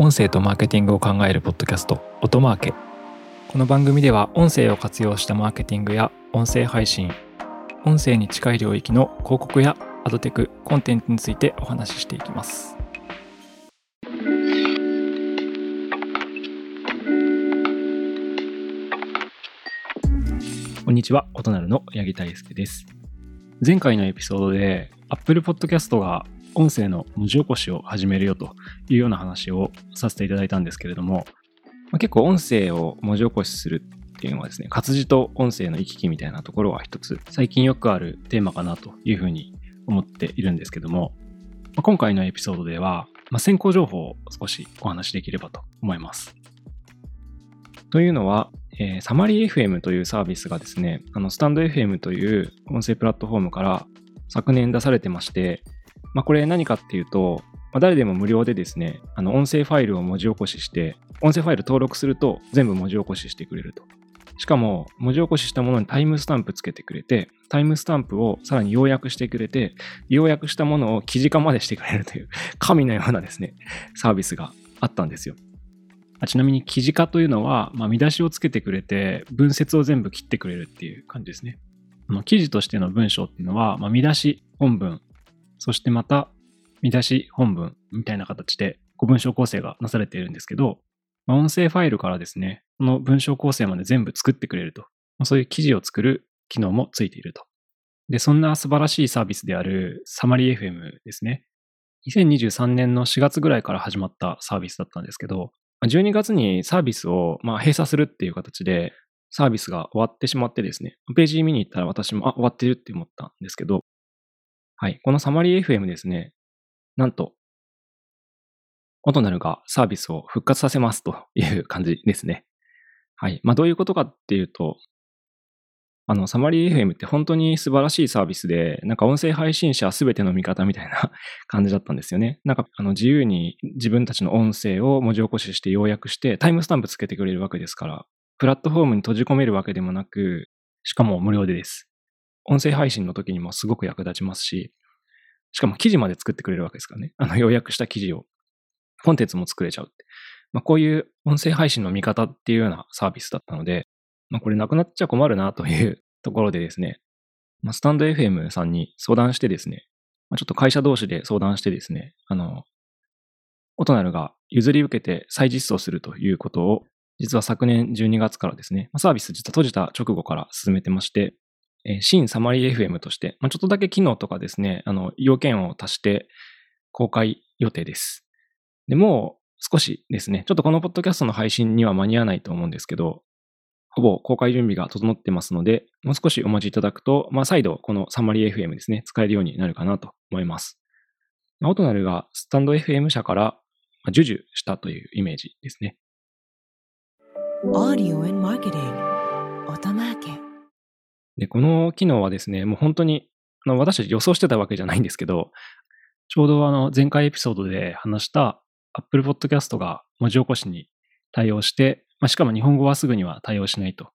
音声とマーケティングを考えるポッドキャスト音マーケこの番組では音声を活用したマーケティングや音声配信音声に近い領域の広告やアドテクコンテンツについてお話ししていきますこんにちは、異なるの八木大輔です。前回のエピソードで Apple Podcast が音声の文字起こしを始めるよというような話をさせていただいたんですけれども、まあ、結構音声を文字起こしするっていうのはですね、活字と音声の行き来みたいなところは一つ最近よくあるテーマかなというふうに思っているんですけども、まあ、今回のエピソードでは、まあ、先行情報を少しお話しできればと思います。というのは、えー、サマリー FM というサービスがですね、あのスタンド FM という音声プラットフォームから昨年出されてまして、まあ、これ何かっていうと、まあ、誰でも無料でですね、あの音声ファイルを文字起こしして、音声ファイル登録すると全部文字起こししてくれると。しかも、文字起こししたものにタイムスタンプつけてくれて、タイムスタンプをさらに要約してくれて、要約したものを記事化までしてくれるという、神のようなですね、サービスがあったんですよ。ちなみに記事化というのは、まあ、見出しをつけてくれて、文節を全部切ってくれるっていう感じですね。記事としての文章っていうのは、まあ、見出し、本文、そしてまた見出し本文みたいな形で文章構成がなされているんですけど、ま、音声ファイルからですね、この文章構成まで全部作ってくれると。ま、そういう記事を作る機能もついていると。で、そんな素晴らしいサービスであるサマリー FM ですね。2023年の4月ぐらいから始まったサービスだったんですけど、12月にサービスをま閉鎖するっていう形でサービスが終わってしまってですね、ページ見に行ったら私も、あ、終わってるって思ったんですけど、はい。このサマリー FM ですね、なんと、オトナルがサービスを復活させますという感じですね。はい。まあ、どういうことかっていうと、あの、サマリー FM って本当に素晴らしいサービスで、なんか音声配信者すべての味方みたいな 感じだったんですよね。なんか、あの、自由に自分たちの音声を文字起こしして要約して、タイムスタンプつけてくれるわけですから、プラットフォームに閉じ込めるわけでもなく、しかも無料でです。音声配信の時にもすごく役立ちますし、しかも記事まで作ってくれるわけですからね。あの、要約した記事を、コンテンツも作れちゃうって。まあ、こういう音声配信の見方っていうようなサービスだったので、まあ、これなくなっちゃ困るなという ところでですね、まあ、スタンド FM さんに相談してですね、まあ、ちょっと会社同士で相談してですね、あの、オトナルが譲り受けて再実装するということを、実は昨年12月からですね、サービス実は閉じた直後から進めてまして、新サマリー FM として、まあ、ちょっとだけ機能とかですね、あの、要件を足して公開予定です。で、もう少しですね、ちょっとこのポッドキャストの配信には間に合わないと思うんですけど、ほぼ公開準備が整ってますので、もう少しお待ちいただくと、まあ、再度このサマリー FM ですね、使えるようになるかなと思います。オトナルがスタンド FM 社から授受したというイメージですね。Audio and Marketing オトマーケで、この機能はですね、もう本当に、あの私たち予想してたわけじゃないんですけど、ちょうどあの前回エピソードで話した Apple Podcast が文字起こしに対応して、まあ、しかも日本語はすぐには対応しないと。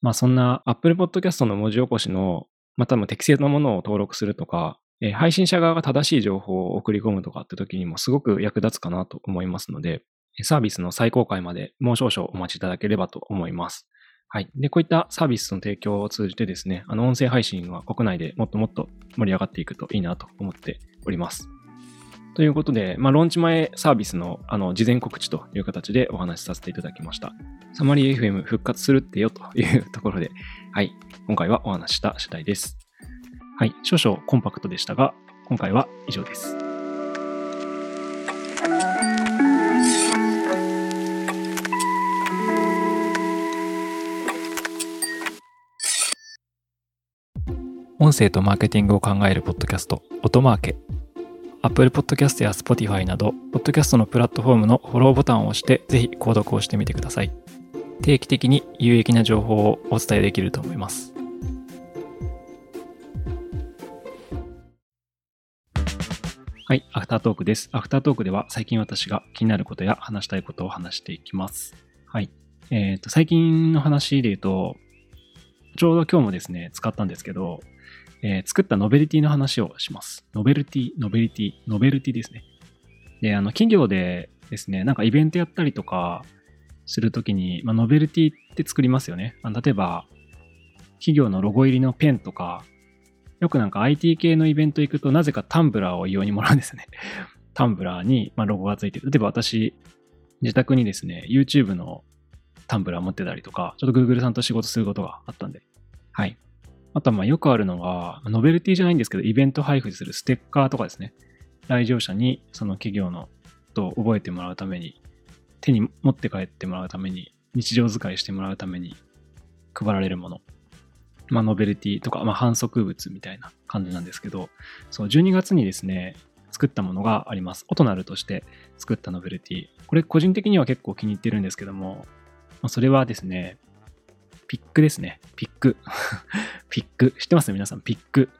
まあそんな Apple Podcast の文字起こしの、また適正なものを登録するとか、え配信者側が正しい情報を送り込むとかって時にもすごく役立つかなと思いますので、サービスの再公開までもう少々お待ちいただければと思います。はい。で、こういったサービスの提供を通じてですね、あの、音声配信は国内でもっともっと盛り上がっていくといいなと思っております。ということで、まあ、ローンチ前サービスのあの事前告知という形でお話しさせていただきました。サマリー FM 復活するってよというところで、はい。今回はお話した次第です。はい。少々コンパクトでしたが、今回は以上です。音声とマーケティングを考えるポッドキャスト、音マーケ。Apple Podcast や Spotify など、ポッドキャストのプラットフォームのフォローボタンを押して、ぜひ購読をしてみてください。定期的に有益な情報をお伝えできると思います。はい、アフタートークです。アフタートークでは最近私が気になることや話したいことを話していきます。はい。えっ、ー、と、最近の話で言うと、ちょうど今日もですね、使ったんですけど、えー、作ったノベルティの話をします。ノベルティ、ノベルティ、ノベルティですね。で、あの、企業でですね、なんかイベントやったりとかするときに、まあ、ノベルティって作りますよね。あの例えば、企業のロゴ入りのペンとか、よくなんか IT 系のイベント行くとなぜかタンブラーを異様にもらうんですね。タンブラーにまロゴがついてる。例えば私、自宅にですね、YouTube のタンブラー持ってたりとか、ちょっと Google さんと仕事することがあったんで。あとはまあよくあるのが、ノベルティじゃないんですけど、イベント配布するステッカーとかですね。来場者にその企業のと覚えてもらうために、手に持って帰ってもらうために、日常使いしてもらうために配られるもの。まあ、ノベルティとか、まあ、反則物みたいな感じなんですけど、そう、12月にですね、作ったものがあります。オトナルとして作ったノベルティ。これ個人的には結構気に入ってるんですけども、まあ、それはですね、ピックですね。ピック。ピック。知ってます？皆さん、ピック。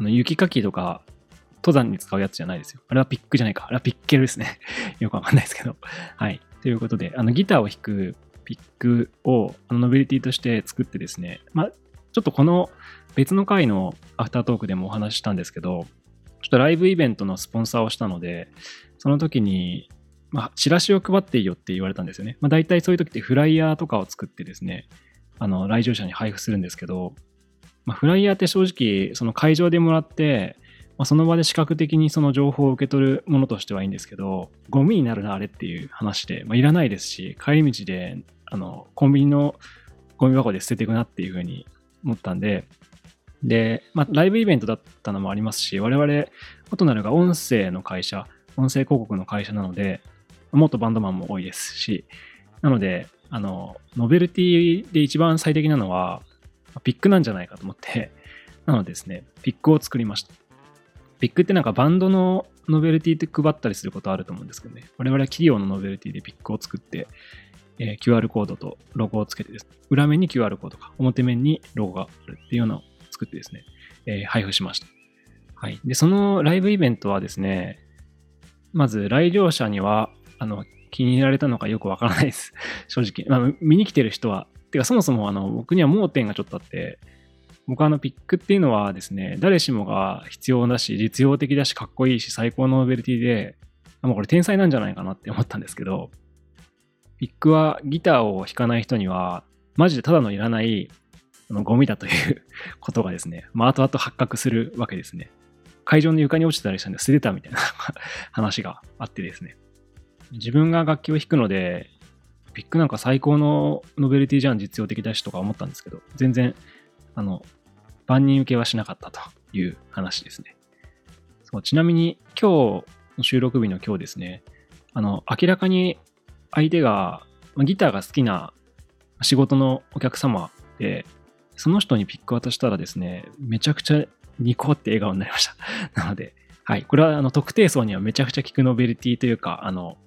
あの雪かきとか、登山に使うやつじゃないですよ。あれはピックじゃないか。あれはピッケルですね。よくわかんないですけど。はい。ということで、あのギターを弾くピックをあのノベリティとして作ってですね、まあ、ちょっとこの別の回のアフタートークでもお話ししたんですけど、ちょっとライブイベントのスポンサーをしたので、その時に、まあ、チラシを配っていいよって言われたんですよね。まあ、大体そういう時ってフライヤーとかを作ってですね、あの、来場者に配布するんですけど、まあ、フライヤーって正直、その会場でもらって、まあ、その場で視覚的にその情報を受け取るものとしてはいいんですけど、ゴミになるな、あれっていう話で、まあ、いらないですし、帰り道で、あの、コンビニのゴミ箱で捨てていくなっていうふうに思ったんで、で、まあ、ライブイベントだったのもありますし、我々、オトナルが音声の会社、音声広告の会社なので、元バンドマンも多いですし、なので、あの、ノベルティで一番最適なのは、ピックなんじゃないかと思って、なのでですね、ピックを作りました。ピックってなんかバンドのノベルティって配ったりすることあると思うんですけどね、我々は企業のノベルティでピックを作って、えー、QR コードとロゴをつけてです、ね、裏面に QR コードか、表面にロゴがあるっていうのを作ってですね、えー、配布しました。はい。で、そのライブイベントはですね、まず来場者には、あの、気に入られたのかよくわからないです。正直。まあ、見に来てる人は。てか、そもそもあの、僕には盲点がちょっとあって、僕あの、ピックっていうのはですね、誰しもが必要だし、実用的だし、かっこいいし、最高のノベルティで、もうこれ天才なんじゃないかなって思ったんですけど、ピックはギターを弾かない人には、マジでただのいらないあのゴミだという ことがですね、まあ、後々発覚するわけですね。会場の床に落ちてたりしたんで捨てたみたいな 話があってですね。自分が楽器を弾くので、ピックなんか最高のノベルティじゃん、実用的だしとか思ったんですけど、全然、あの、万人受けはしなかったという話ですね。そうちなみに、今日の収録日の今日ですね、あの、明らかに相手が、ギターが好きな仕事のお客様で、その人にピック渡したらですね、めちゃくちゃニコって笑顔になりました。なので、はい。これはあの特定層にはめちゃくちゃ効くノベルティというか、あの、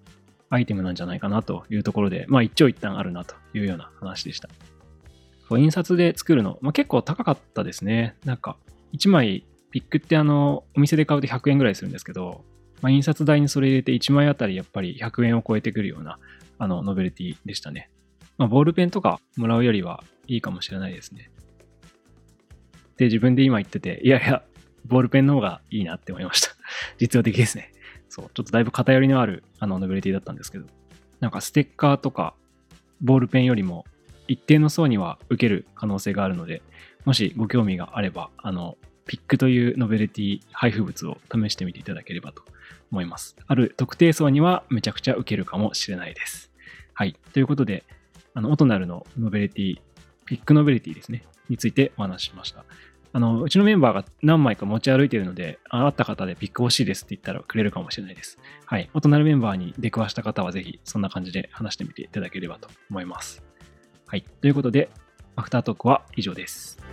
アイテムなんじゃないかなというところで、まあ一長一短あるなというような話でした。印刷で作るの、まあ、結構高かったですね。なんか、1枚ピックってあの、お店で買うと100円ぐらいするんですけど、まあ、印刷代にそれ入れて1枚あたりやっぱり100円を超えてくるような、あの、ノベルティでしたね。まあ、ボールペンとかもらうよりはいいかもしれないですね。って自分で今言ってて、いやいや、ボールペンの方がいいなって思いました。実用的ですね。そう、ちょっとだいぶ偏りのあるあのノベルティだったんですけど、なんかステッカーとかボールペンよりも一定の層には受ける可能性があるので、もしご興味があれば、あの、ピックというノベルティ配布物を試してみていただければと思います。ある特定層にはめちゃくちゃ受けるかもしれないです。はい。ということで、あの、オトナルのノベルティ、ピックノベルティですね。についてお話ししました。あの、うちのメンバーが何枚か持ち歩いているので、あった方でピック欲しいですって言ったらくれるかもしれないです。はい。オトナルのメンバーに出くわした方はぜひそんな感じで話してみていただければと思います。はい。ということで、アフタートークは以上です。